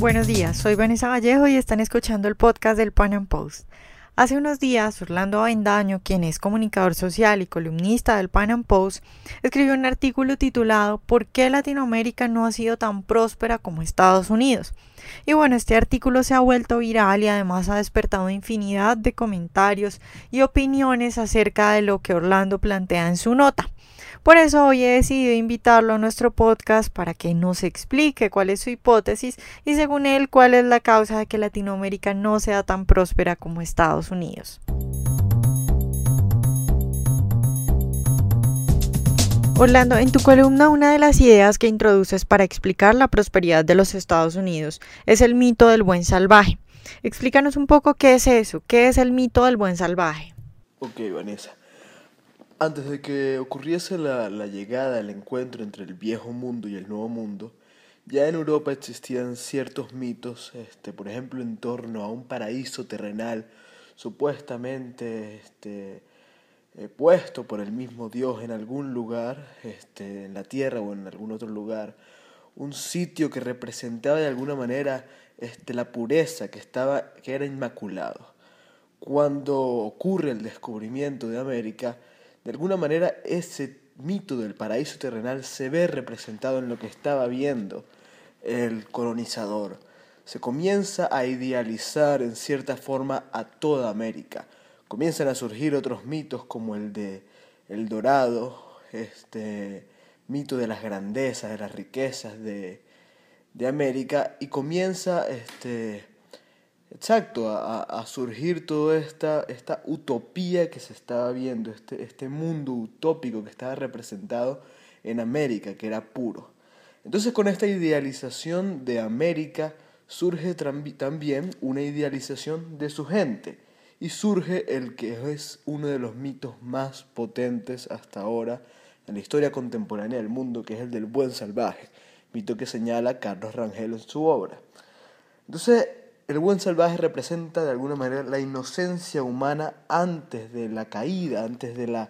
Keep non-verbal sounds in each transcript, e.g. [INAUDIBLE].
Buenos días, soy Vanessa Vallejo y están escuchando el podcast del Pan Am Post. Hace unos días, Orlando Avendaño, quien es comunicador social y columnista del Pan Am Post, escribió un artículo titulado ¿Por qué Latinoamérica no ha sido tan próspera como Estados Unidos? Y bueno, este artículo se ha vuelto viral y además ha despertado infinidad de comentarios y opiniones acerca de lo que Orlando plantea en su nota. Por eso hoy he decidido invitarlo a nuestro podcast para que nos explique cuál es su hipótesis y según él cuál es la causa de que Latinoamérica no sea tan próspera como Estados Unidos. Orlando, en tu columna una de las ideas que introduces para explicar la prosperidad de los Estados Unidos es el mito del buen salvaje. Explícanos un poco qué es eso, qué es el mito del buen salvaje. Ok, Vanessa. Antes de que ocurriese la, llegada, el encuentro entre el viejo mundo y el nuevo mundo, ya en Europa existían ciertos mitos, este, por ejemplo, en torno a un paraíso terrenal supuestamente este, eh, puesto por el mismo Dios en algún lugar, este, en la tierra o en algún otro lugar, un sitio que representaba de alguna manera este, la pureza, que, estaba, que era inmaculado. Cuando ocurre el descubrimiento de América, de alguna manera ese mito del paraíso terrenal se ve representado en lo que estaba viendo el colonizador. Se comienza a idealizar en cierta forma a toda América. Comienzan a surgir otros mitos como el de El Dorado, este mito de las grandezas, de las riquezas de, de América, y comienza este, Exacto, a, surgir toda esta, esta utopía que se estaba viendo, este, este mundo utópico que estaba representado en América, que era puro. Entonces con esta idealización de América surge también una idealización de su gente y surge el que es uno de los mitos más potentes hasta ahora en la historia contemporánea del mundo, que es el del buen salvaje, mito que señala Carlos Rangel en su obra. Entonces, el buen salvaje representa de alguna manera la inocencia humana antes de la caída, antes de la,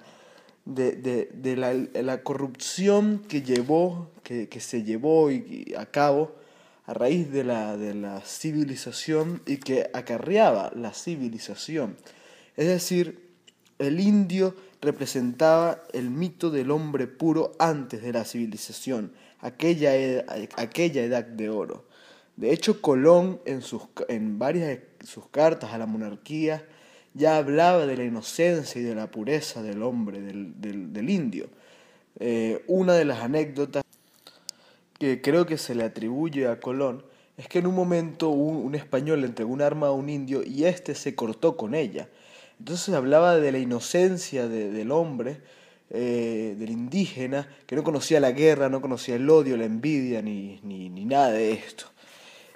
de, la, corrupción que llevó, que, se llevó y, a cabo a raíz de la, de la civilización y que acarreaba la civilización. Es decir, el indio representaba el mito del hombre puro antes de la civilización, aquella, aquella edad de oro. De hecho, Colón en, sus, en varias de sus cartas a la monarquía ya hablaba de la inocencia y de la pureza del hombre, del, indio. Eh, una de las anécdotas que creo que se le atribuye a Colón es que en un momento un, español le entregó un arma a un indio y éste se cortó con ella. Entonces hablaba de la inocencia del hombre, eh, del indígena, que no conocía la guerra, no conocía el odio, la envidia, ni, ni nada de esto.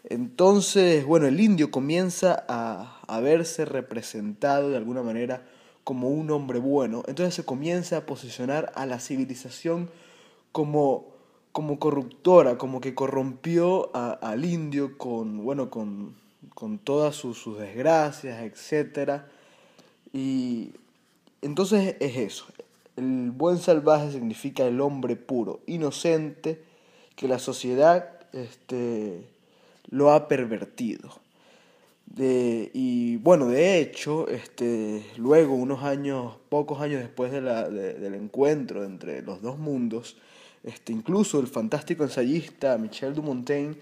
Entonces, bueno, el indio comienza a, a, verse representado de alguna manera como un hombre bueno. Entonces se comienza a posicionar a la civilización como, como corruptora, como que corrompió al indio con, bueno, con, con todas sus, sus desgracias, etc. Y entonces es eso. El buen salvaje significa el hombre puro, inocente, que la sociedad este, lo ha pervertido. y bueno, de hecho, este, luego, unos años, pocos años después de la, del encuentro entre los dos mundos, este, incluso el fantástico ensayista Michel Dumontaine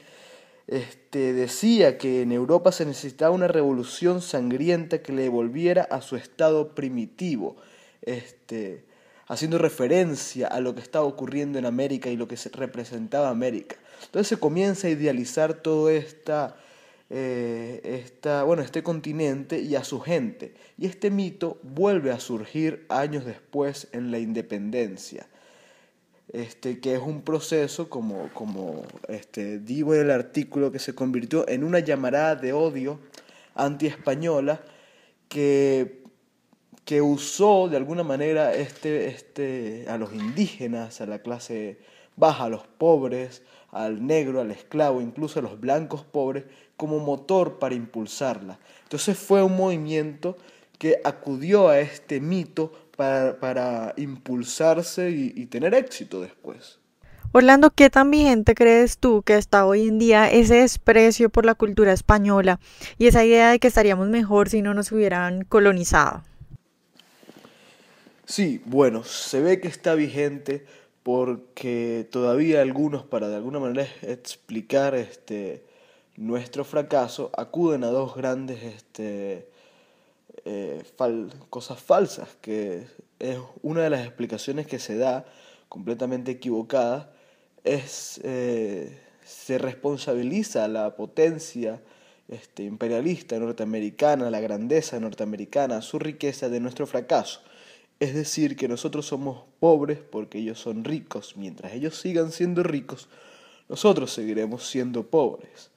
este, decía que en Europa se necesitaba una revolución sangrienta que le devolviera a su estado primitivo, este, haciendo referencia a lo que estaba ocurriendo en América y lo que se representaba América. Entonces se comienza a idealizar todo esta, eh, esta, bueno, este continente y a su gente. Y este mito vuelve a surgir años después en la independencia. Este, que es un proceso, como, como este, digo en el artículo, que se convirtió en una llamarada de odio anti-española que, que usó de alguna manera este, este, a los indígenas, a la clase baja, a los pobres, al negro, al esclavo, incluso a los blancos pobres, como motor para impulsarla. Entonces fue un movimiento que acudió a este mito para, impulsarse y, tener éxito después. Orlando, ¿qué tan vigente crees tú que está hoy en día ese desprecio por la cultura española y esa idea de que estaríamos mejor si no nos hubieran colonizado? Sí, bueno, se ve que está vigente porque todavía algunos, para de alguna manera explicar este, nuestro fracaso, acuden a dos grandes este, eh, cosas falsas, que es una de las explicaciones que se da completamente equivocada, es, eh, se responsabiliza la potencia este, imperialista norteamericana, la grandeza norteamericana, su riqueza de nuestro fracaso. Es decir, que nosotros somos pobres porque ellos son ricos. Mientras ellos sigan siendo ricos, nosotros seguiremos siendo pobres.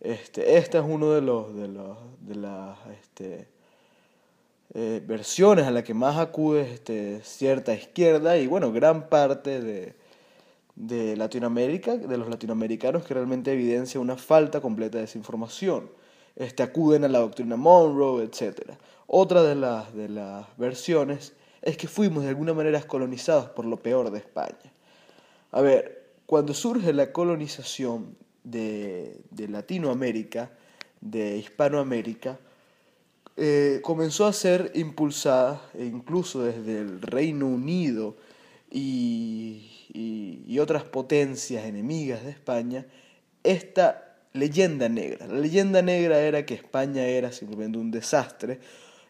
Este, esta es una de, los, de, los, de las este, eh, versiones a las que más acude este, cierta izquierda y bueno, gran parte de, de Latinoamérica, de los latinoamericanos, que realmente evidencia una falta completa de desinformación. Este, acuden a la doctrina Monroe, etc. Otra de las, de las versiones es que fuimos de alguna manera colonizados por lo peor de España. A ver, cuando surge la colonización de, Latinoamérica, de Hispanoamérica, eh, comenzó a ser impulsada, e incluso desde el Reino Unido y, y, otras potencias enemigas de España, esta leyenda negra. La leyenda negra era que España era simplemente un desastre,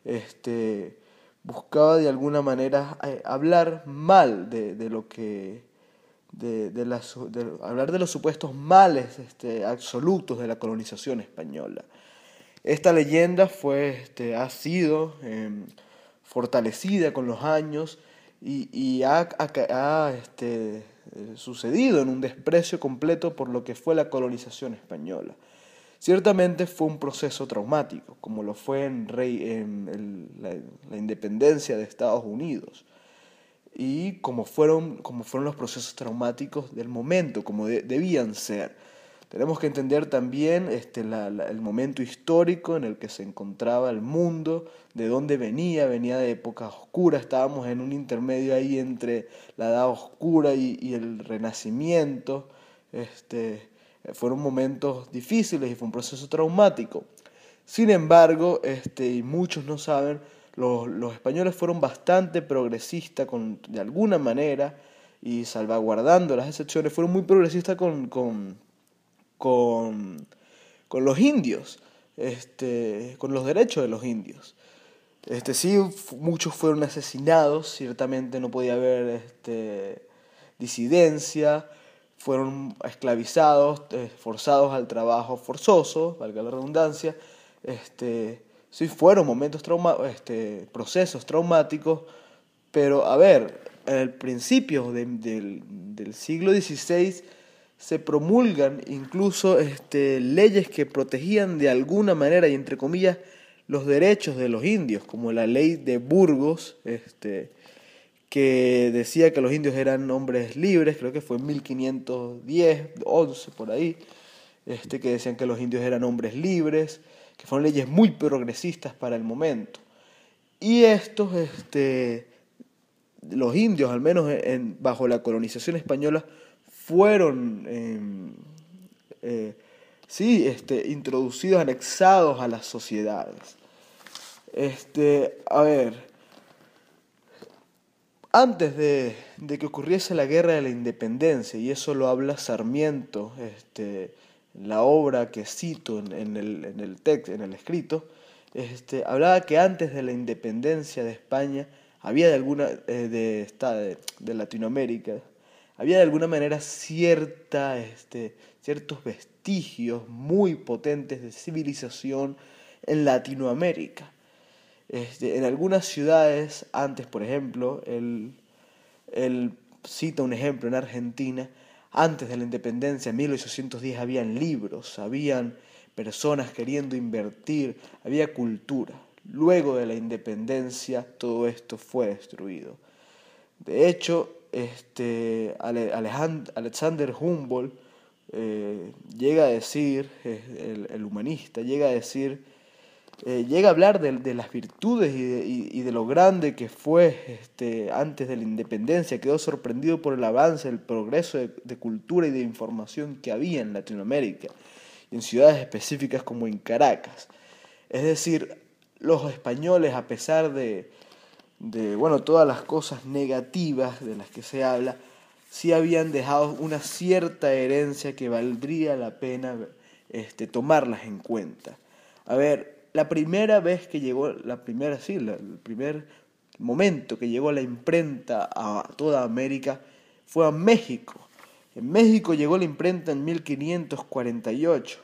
este, buscaba de alguna manera eh, hablar mal de, de lo que de, de, hablar de los supuestos males este, absolutos de la colonización española. Esta leyenda fue, este, ha sido em, fortalecida con los años y, y ha, ha, este, sucedido en un desprecio completo por lo que fue la colonización española. Ciertamente fue un proceso traumático, como lo fue en, rey, en la, independencia de Estados Unidos, y como fueron, como fueron los procesos traumáticos del momento, como debían ser. Tenemos que entender también este, el momento histórico en el que se encontraba el mundo, de dónde venía, venía de épocas oscuras, estábamos en un intermedio ahí entre la edad oscura y, el renacimiento. Este, fueron momentos difíciles y fue un proceso traumático. Sin embargo, este, y muchos no saben, los, los españoles fueron bastante progresistas con, de alguna manera y salvaguardando las excepciones, fueron muy progresistas con, con con, con los indios, este, con los derechos de los indios. Este, sí, muchos fueron asesinados, ciertamente no podía haber este, disidencia, fueron esclavizados, eh, forzados al trabajo forzoso, valga la redundancia. Este, sí, fueron momentos trauma este, procesos traumáticos, pero a ver, el principio del, del siglo XVI se promulgan incluso este, leyes que protegían de alguna manera y entre comillas los derechos de los indios, como la ley de Burgos, este, que decía que los indios eran hombres libres, creo que fue en 1510, 11 por ahí, este, que decían que los indios eran hombres libres, que fueron leyes muy progresistas para el momento. Y estos, este, los indios, al menos en, bajo la colonización española, fueron em, eh, sí, este, introducidos, anexados a las sociedades. Este, a ver, antes de, que ocurriese la guerra de la independencia, y eso lo habla Sarmiento, este, la obra que cito en, el, en el texto, en el escrito, este, hablaba que antes de la independencia de España había de alguna eh, de, de, Latinoamérica había de alguna manera cierta, este, ciertos vestigios muy potentes de civilización en Latinoamérica. Este, en algunas ciudades, antes por ejemplo, él, cita un ejemplo en Argentina, antes de la independencia, en 1810, habían libros, habían personas queriendo invertir, había cultura. Luego de la independencia, todo esto fue destruido. De hecho, este, Alexander Humboldt eh, llega a decir, el, humanista, llega a decir eh, llega a hablar de, las virtudes y de, lo grande que fue este, antes de la independencia, quedó sorprendido por el avance, el progreso de, cultura y de información que había en Latinoamérica, en ciudades específicas como en Caracas. Es decir, los españoles, a pesar de, de bueno, todas las cosas negativas de las que se habla, sí habían dejado una cierta herencia que valdría la pena este, tomarlas en cuenta. A ver, la primera vez que llegó, la primera, sí, el primer momento que llegó la imprenta a toda América fue a México. En México llegó la imprenta en 1548.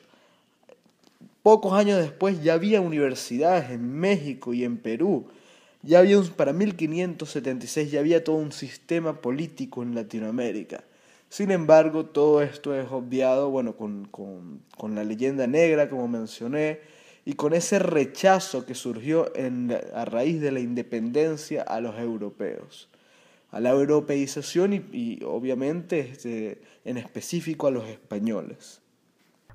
Pocos años después ya había universidades en México y en Perú. Ya había para 1576 ya había todo un sistema político en Latinoamérica. Sin embargo, todo esto es obviado, bueno, con, con la leyenda negra, como mencioné, y con ese rechazo que surgió a raíz de la independencia a los europeos, a la europeización y, obviamente este, en específico a los españoles.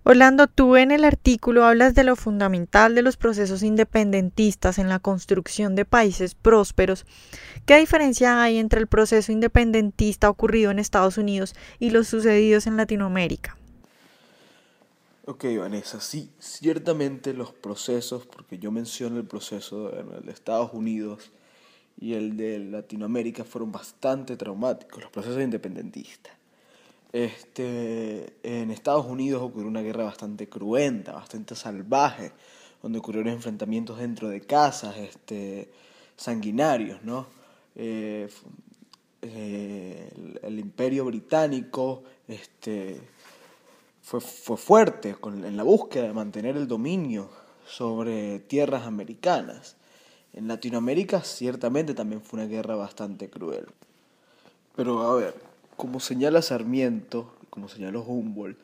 Orlando, tú en el artículo hablas de lo fundamental de los procesos independentistas en la construcción de países prósperos. ¿Qué diferencia hay entre el proceso independentista ocurrido en Estados Unidos y los sucedidos en Latinoamérica? Ok, Vanessa, sí, ciertamente los procesos, porque yo menciono el proceso de Estados Unidos y el de Latinoamérica fueron bastante traumáticos, los procesos independentistas. Este, en Estados Unidos ocurrió una guerra bastante cruenta, bastante salvaje, donde ocurrieron enfrentamientos dentro de casas, este, sanguinarios, ¿no? Eh, eh, el, el, imperio británico, este, fue, fue fuerte en la búsqueda de mantener el dominio sobre tierras americanas. En Latinoamérica ciertamente también fue una guerra bastante cruel. Pero a ver, como señala Sarmiento, como señaló Humboldt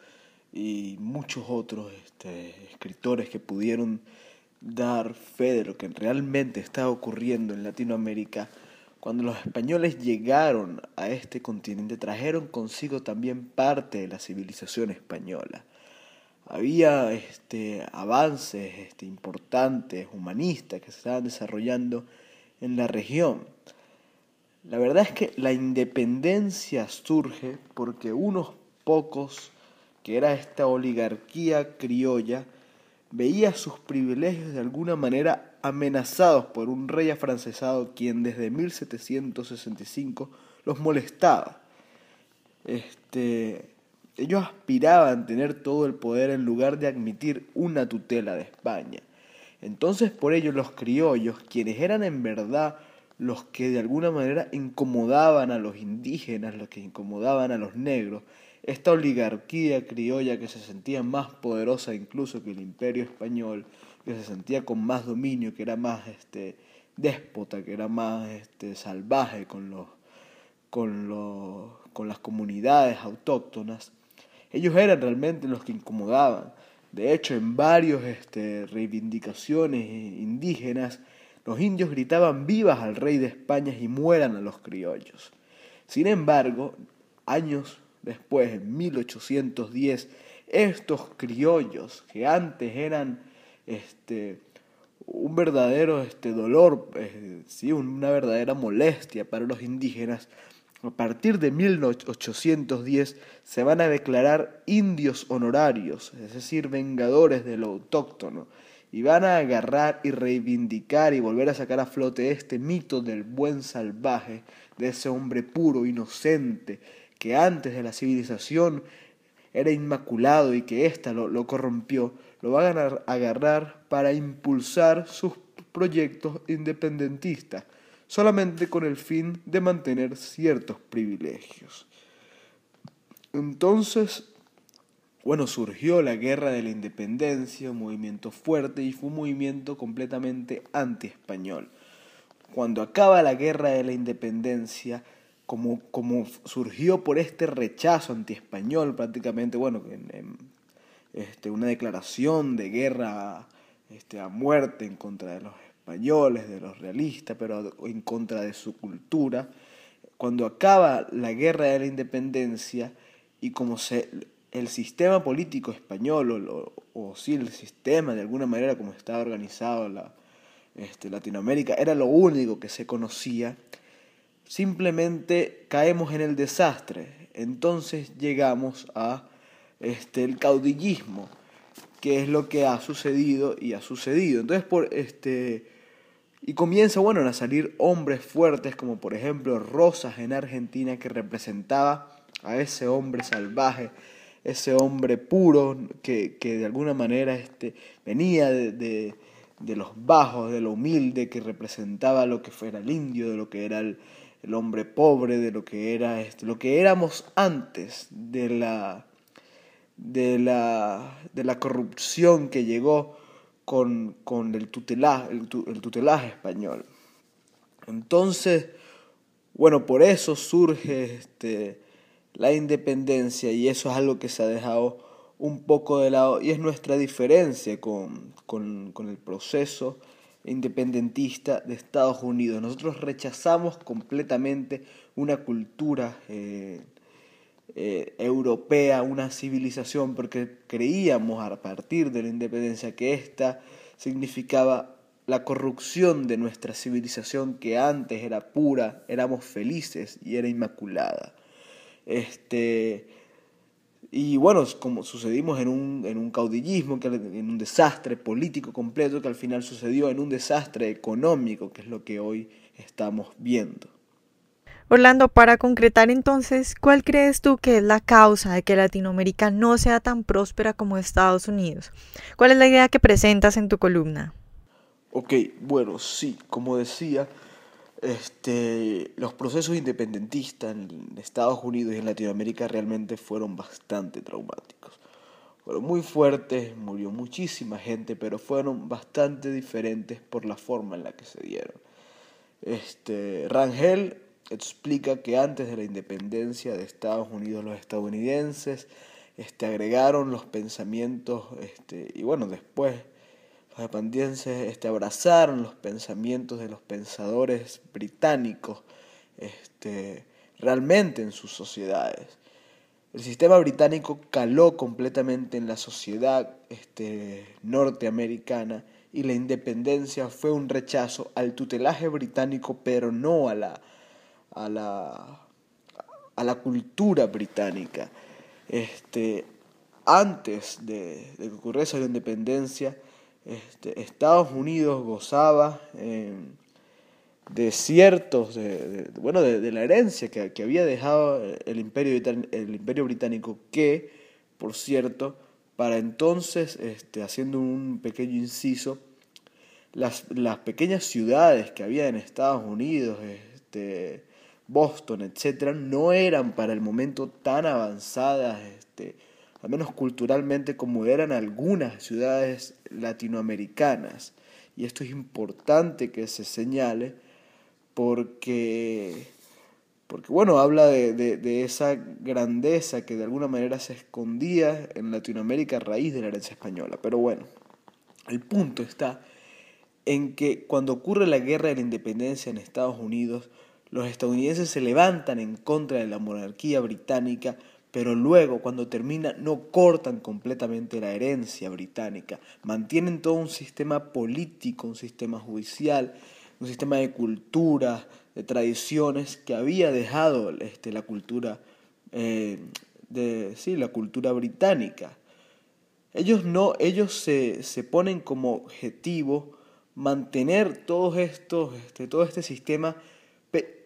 y muchos otros este, escritores que pudieron dar fe de lo que realmente estaba ocurriendo en Latinoamérica, cuando los españoles llegaron a este continente, trajeron consigo también parte de la civilización española. Había este, avances este, importantes, humanistas, que se estaban desarrollando en la región. La verdad es que la independencia surge porque unos pocos, que era esta oligarquía criolla, veía sus privilegios de alguna manera amenazados por un rey afrancesado quien desde 1765 los molestaba. Este, ellos aspiraban a tener todo el poder en lugar de admitir una tutela de España. Entonces por ello los criollos, quienes eran en verdad los que de alguna manera incomodaban a los indígenas, los que incomodaban a los negros, esta oligarquía criolla que se sentía más poderosa incluso que el imperio español, que se sentía con más dominio, que era más este, déspota, que era más este, salvaje con, los, con, los, con las comunidades autóctonas, ellos eran realmente los que incomodaban. De hecho, en varias este, reivindicaciones indígenas, los indios gritaban vivas al rey de España y mueran a los criollos. Sin embargo, años después, en 1810, estos criollos que antes eran este, un verdadero este, dolor, eh, ¿sí? una verdadera molestia para los indígenas, a partir de 1810 se van a declarar indios honorarios, es decir, vengadores de lo autóctono, y van a agarrar y reivindicar y volver a sacar a flote este mito del buen salvaje, de ese hombre puro, inocente, que antes de la civilización era inmaculado y que ésta lo, lo corrompió, lo van a agarrar para impulsar sus proyectos independentistas, solamente con el fin de mantener ciertos privilegios. Entonces, bueno, surgió la guerra de la independencia, un movimiento fuerte y fue un movimiento completamente anti-español. Cuando acaba la guerra de la independencia, como, como surgió por este rechazo anti-español prácticamente, bueno, en, este, una declaración de guerra este, a muerte en contra de los españoles, de los realistas, pero en contra de su cultura. Cuando acaba la guerra de la independencia y como el sistema político español, o, o, sí, el sistema de alguna manera como estaba organizado la, este, Latinoamérica, era lo único que se conocía, simplemente caemos en el desastre. Entonces llegamos a este, el caudillismo, que es lo que ha sucedido y ha sucedido. Entonces, por este. Y comienza, bueno, a salir hombres fuertes, como por ejemplo Rosas en Argentina, que representaba a ese hombre salvaje, ese hombre puro, que, de alguna manera este, venía de, de, los bajos, de lo humilde, que representaba lo que fuera el indio, de lo que era el, el hombre pobre, de lo que era este, lo que éramos antes de la de la, de la corrupción que llegó con, el, tutelaje, el, tutelaje español. Entonces, bueno, por eso surge este, la independencia y eso es algo que se ha dejado un poco de lado y es nuestra diferencia con, el proceso independentista de Estados Unidos. Nosotros rechazamos completamente una cultura eh, eh, europea, una civilización, porque creíamos a partir de la independencia que esta significaba la corrupción de nuestra civilización que antes era pura, éramos felices y era inmaculada. Este, y bueno, como sucedimos en un, en un caudillismo, en un desastre político completo que al final sucedió en un desastre económico, que es lo que hoy estamos viendo. Orlando, para concretar entonces, ¿cuál crees tú que es la causa de que Latinoamérica no sea tan próspera como Estados Unidos? ¿Cuál es la idea que presentas en tu columna? Ok, bueno, sí, como decía, este, los procesos independentistas en Estados Unidos y en Latinoamérica realmente fueron bastante traumáticos. Fueron muy fuertes, murió muchísima gente, pero fueron bastante diferentes por la forma en la que se dieron. Este, Rangel explica que antes de la independencia de Estados Unidos los estadounidenses este, agregaron los pensamientos este, y bueno, después los estadounidenses este, abrazaron los pensamientos de los pensadores británicos este, realmente en sus sociedades. El sistema británico caló completamente en la sociedad este, norteamericana y la independencia fue un rechazo al tutelaje británico, pero no a la a la, a la cultura británica. Este, antes de, que ocurriese la independencia, este, Estados Unidos gozaba de ciertos, de, bueno, de, la herencia que, que, había dejado el imperio, el imperio británico, que, por cierto, para entonces, este, haciendo un pequeño inciso, las, las pequeñas ciudades que había en Estados Unidos, este, Boston, etcétera, no eran para el momento tan avanzadas, este, al menos culturalmente, como eran algunas ciudades latinoamericanas. Y esto es importante que se señale porque, porque bueno, habla de, de, esa grandeza que de alguna manera se escondía en Latinoamérica a raíz de la herencia española. Pero bueno, el punto está en que cuando ocurre la guerra de la independencia en Estados Unidos, los estadounidenses se levantan en contra de la monarquía británica, pero luego, cuando termina, no cortan completamente la herencia británica, mantienen todo un sistema político, un sistema judicial, un sistema de cultura, de tradiciones que había dejado este, la cultura eh, de sí, la cultura británica. Ellos no, ellos se, se ponen como objetivo mantener todos estos, este, todo este sistema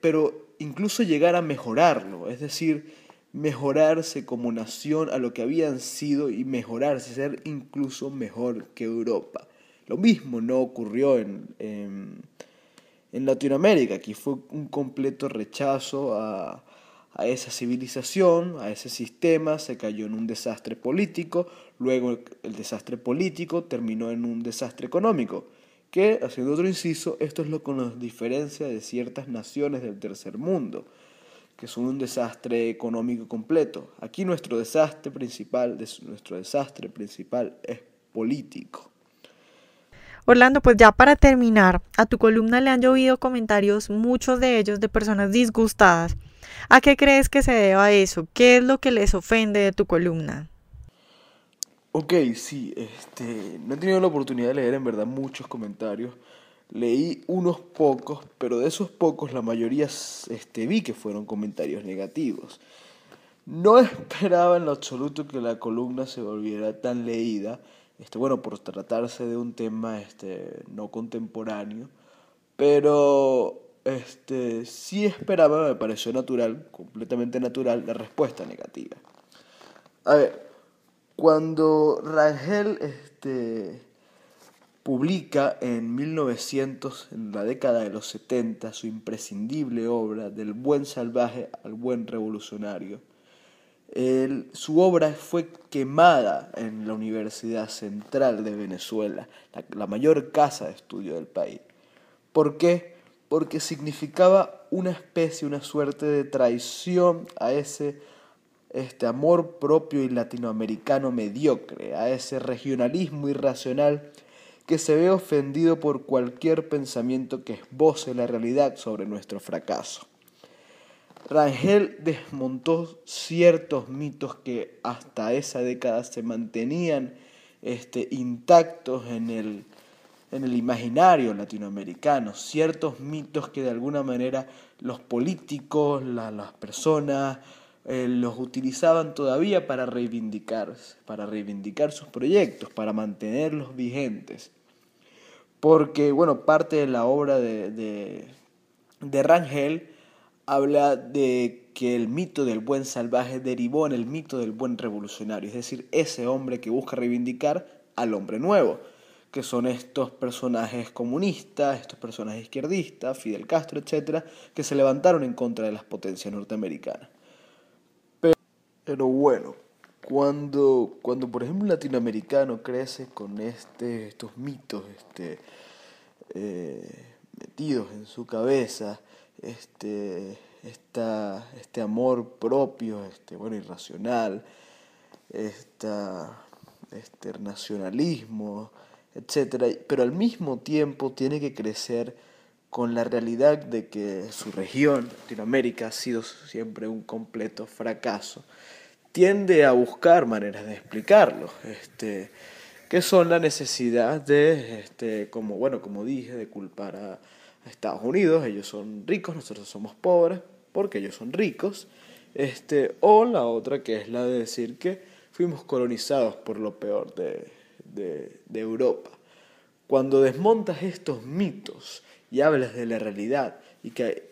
pero incluso llegar a mejorarlo, es decir, mejorarse como nación a lo que habían sido y mejorarse, ser incluso mejor que Europa. Lo mismo no ocurrió en, en, Latinoamérica, aquí fue un completo rechazo a, a esa civilización, a ese sistema, se cayó en un desastre político, luego el desastre político terminó en un desastre económico haciendo otro inciso, esto es lo que nos diferencia de ciertas naciones del tercer mundo, que son un desastre económico completo. Aquí nuestro desastre principal, nuestro desastre principal es político. Orlando, pues ya para terminar, a tu columna le han llovido comentarios, muchos de ellos de personas disgustadas. ¿A qué crees que se deba eso? ¿Qué es lo que les ofende de tu columna? Ok, sí, este, no he tenido la oportunidad de leer en verdad muchos comentarios. Leí unos pocos, pero de esos pocos la mayoría este, vi que fueron comentarios negativos. No [LAUGHS] esperaba en lo absoluto que la columna se volviera tan leída, este, bueno, por tratarse de un tema este, no contemporáneo, pero este, sí esperaba, me pareció natural, completamente natural, la respuesta negativa. A ver, cuando Rangel este, publica en 1900, en la década de los 70, su imprescindible obra Del buen salvaje al buen revolucionario, su obra fue quemada en la Universidad Central de Venezuela, la, mayor casa de estudio del país. ¿Por qué? Porque significaba una especie, una suerte de traición a ese este amor propio y latinoamericano mediocre, a ese regionalismo irracional que se ve ofendido por cualquier pensamiento que esboce la realidad sobre nuestro fracaso. Rangel desmontó ciertos mitos que hasta esa década se mantenían este, intactos en el, en el imaginario latinoamericano, ciertos mitos que de alguna manera los políticos, las personas, eh, los utilizaban todavía para reivindicarse, para reivindicar sus proyectos, para mantenerlos vigentes. Porque, bueno, parte de la obra de, de, de Rangel habla de que el mito del buen salvaje derivó en el mito del buen revolucionario, es decir, ese hombre que busca reivindicar al hombre nuevo, que son estos personajes comunistas, estos personajes izquierdistas, Fidel Castro, etcétera, que se levantaron en contra de las potencias norteamericanas. Pero bueno, cuando, cuando por ejemplo un latinoamericano crece con este, estos mitos este, eh, metidos en su cabeza, este, este amor propio, este, bueno, irracional, esta, este nacionalismo, etcétera, pero al mismo tiempo tiene que crecer con la realidad de que su región, Latinoamérica, ha sido siempre un completo fracaso, tiende a buscar maneras de explicarlo, este, que son la necesidad de, este, como, bueno, como dije, de culpar a, Estados Unidos, ellos son ricos, nosotros somos pobres, porque ellos son ricos, este, o la otra que es la de decir que fuimos colonizados por lo peor de, de Europa. Cuando desmontas estos mitos y hablas de la realidad y que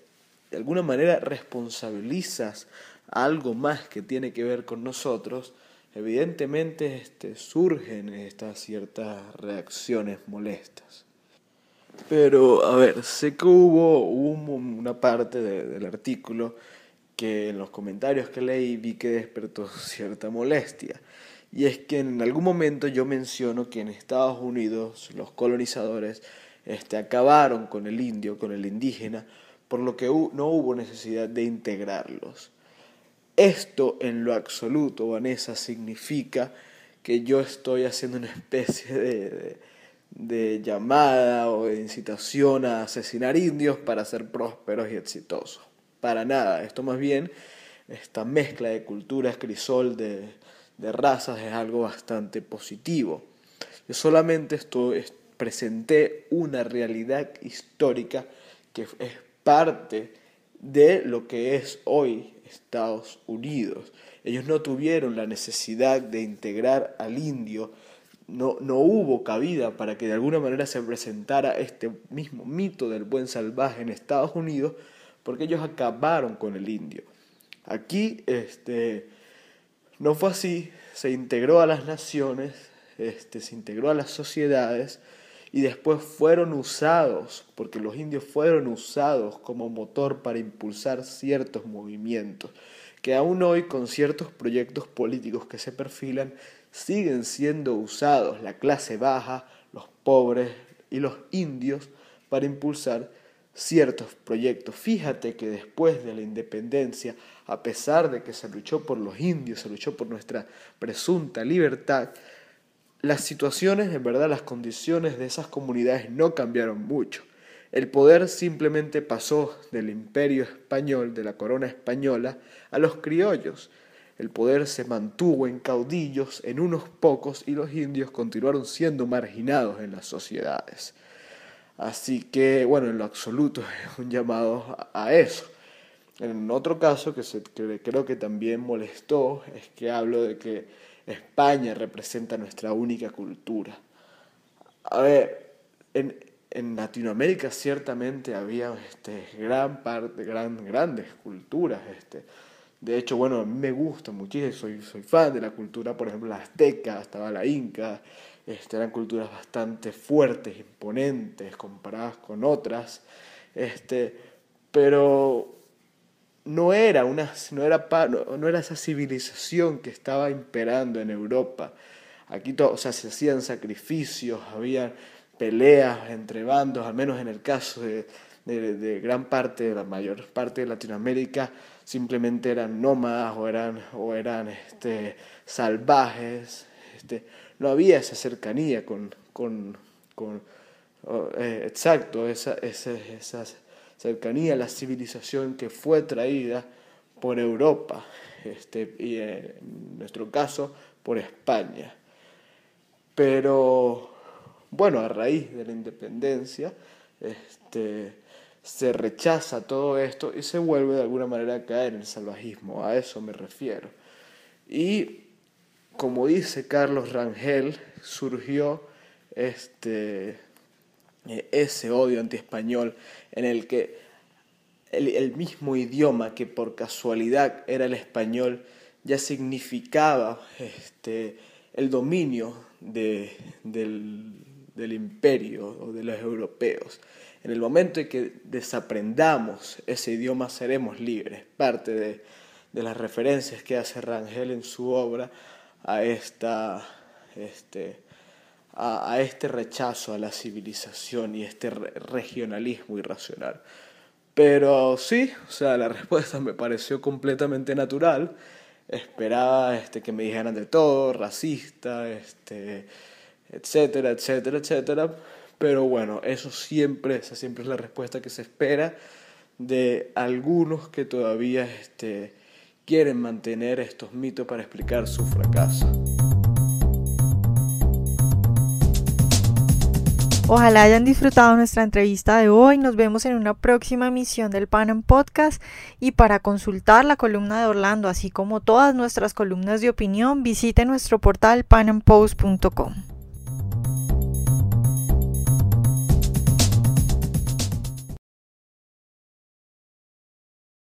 de alguna manera responsabilizas algo más que tiene que ver con nosotros, evidentemente este, surgen estas ciertas reacciones molestas. Pero, a ver, sé que hubo, una parte del artículo que en los comentarios que leí vi que despertó [LAUGHS] cierta molestia. Y es que en algún momento yo menciono que en Estados Unidos los colonizadores este, acabaron con el indio, con el indígena, por lo que no hubo necesidad de integrarlos. Esto en lo absoluto, Vanessa, significa que yo estoy haciendo una especie de llamada o de incitación a asesinar indios para ser prósperos y exitosos. Para nada, esto más bien, esta mezcla de culturas crisol de, de razas es algo bastante positivo. Yo solamente estoy, presenté una realidad histórica que es parte de lo que es hoy Estados Unidos. Ellos no tuvieron la necesidad de integrar al indio no, no hubo cabida para que de alguna manera se presentara este mismo mito del buen salvaje en Estados Unidos, porque ellos acabaron con el indio. Aquí este, no fue así, se integró a las naciones, este, se integró a las sociedades y después fueron usados, porque los indios fueron usados como motor para impulsar ciertos movimientos, que aún hoy con ciertos proyectos políticos que se perfilan siguen siendo usados la clase baja, los pobres y los indios para impulsar ciertos proyectos. Fíjate que después de la independencia, a pesar de que se luchó por los indios, se luchó por nuestra presunta libertad, las situaciones, en verdad, las condiciones de esas comunidades no cambiaron mucho. El poder simplemente pasó del imperio español, de la corona española, a los criollos. el poder se mantuvo en caudillos, en unos pocos, y los indios continuaron siendo marginados en las sociedades. Así que, bueno, en lo absoluto [LAUGHS] es un llamado a eso. En otro caso que, se, que creo que también molestó es que hablo de que España representa nuestra única cultura. A ver, en, en Latinoamérica ciertamente había este, gran parte, gran, grandes culturas. Este. De hecho, bueno, a mí me gusta muchísimo, soy, soy fan de la cultura, por ejemplo, la azteca, estaba la inca, este, eran culturas bastante fuertes, imponentes, comparadas con otras, este, pero no era, una, no, era, no, era esa civilización que estaba imperando en Europa. Aquí todo, o sea, se hacían sacrificios, había peleas entre bandos, al menos en el caso de, de, gran parte, de la mayor parte de Latinoamérica, simplemente eran nómadas o eran, o eran este, salvajes. Este, no había esa cercanía con, con, con eh, exacto, esa, esa, esa cercanía a la civilización que fue traída por Europa, este, y en nuestro caso por España. Pero bueno, a raíz de la independencia, este, se rechaza todo esto y se vuelve de alguna manera a caer en el salvajismo, a eso me refiero. Y como dice Carlos Rangel, surgió este, ese odio anti-español en el que el, mismo idioma que por casualidad era el español ya significaba este, el dominio de, del, del imperio o de los europeos. En el momento en que desaprendamos ese idioma seremos libres. Parte de, las referencias que hace Rangel en su obra a, esta, este, a, este rechazo a la civilización y este regionalismo irracional. Pero sí, o sea, la respuesta me pareció completamente natural. Esperaba este, que me dijeran de todo, racista, este, etcétera, etcétera, etcétera. Pero bueno, eso siempre, esa siempre es la respuesta que se espera de algunos que todavía este, quieren mantener estos mitos para explicar su fracaso. Ojalá hayan disfrutado nuestra entrevista de hoy. Nos vemos en una próxima emisión del Panam Podcast. Y para consultar la columna de Orlando, así como todas nuestras columnas de opinión, visite nuestro portal panampost.com.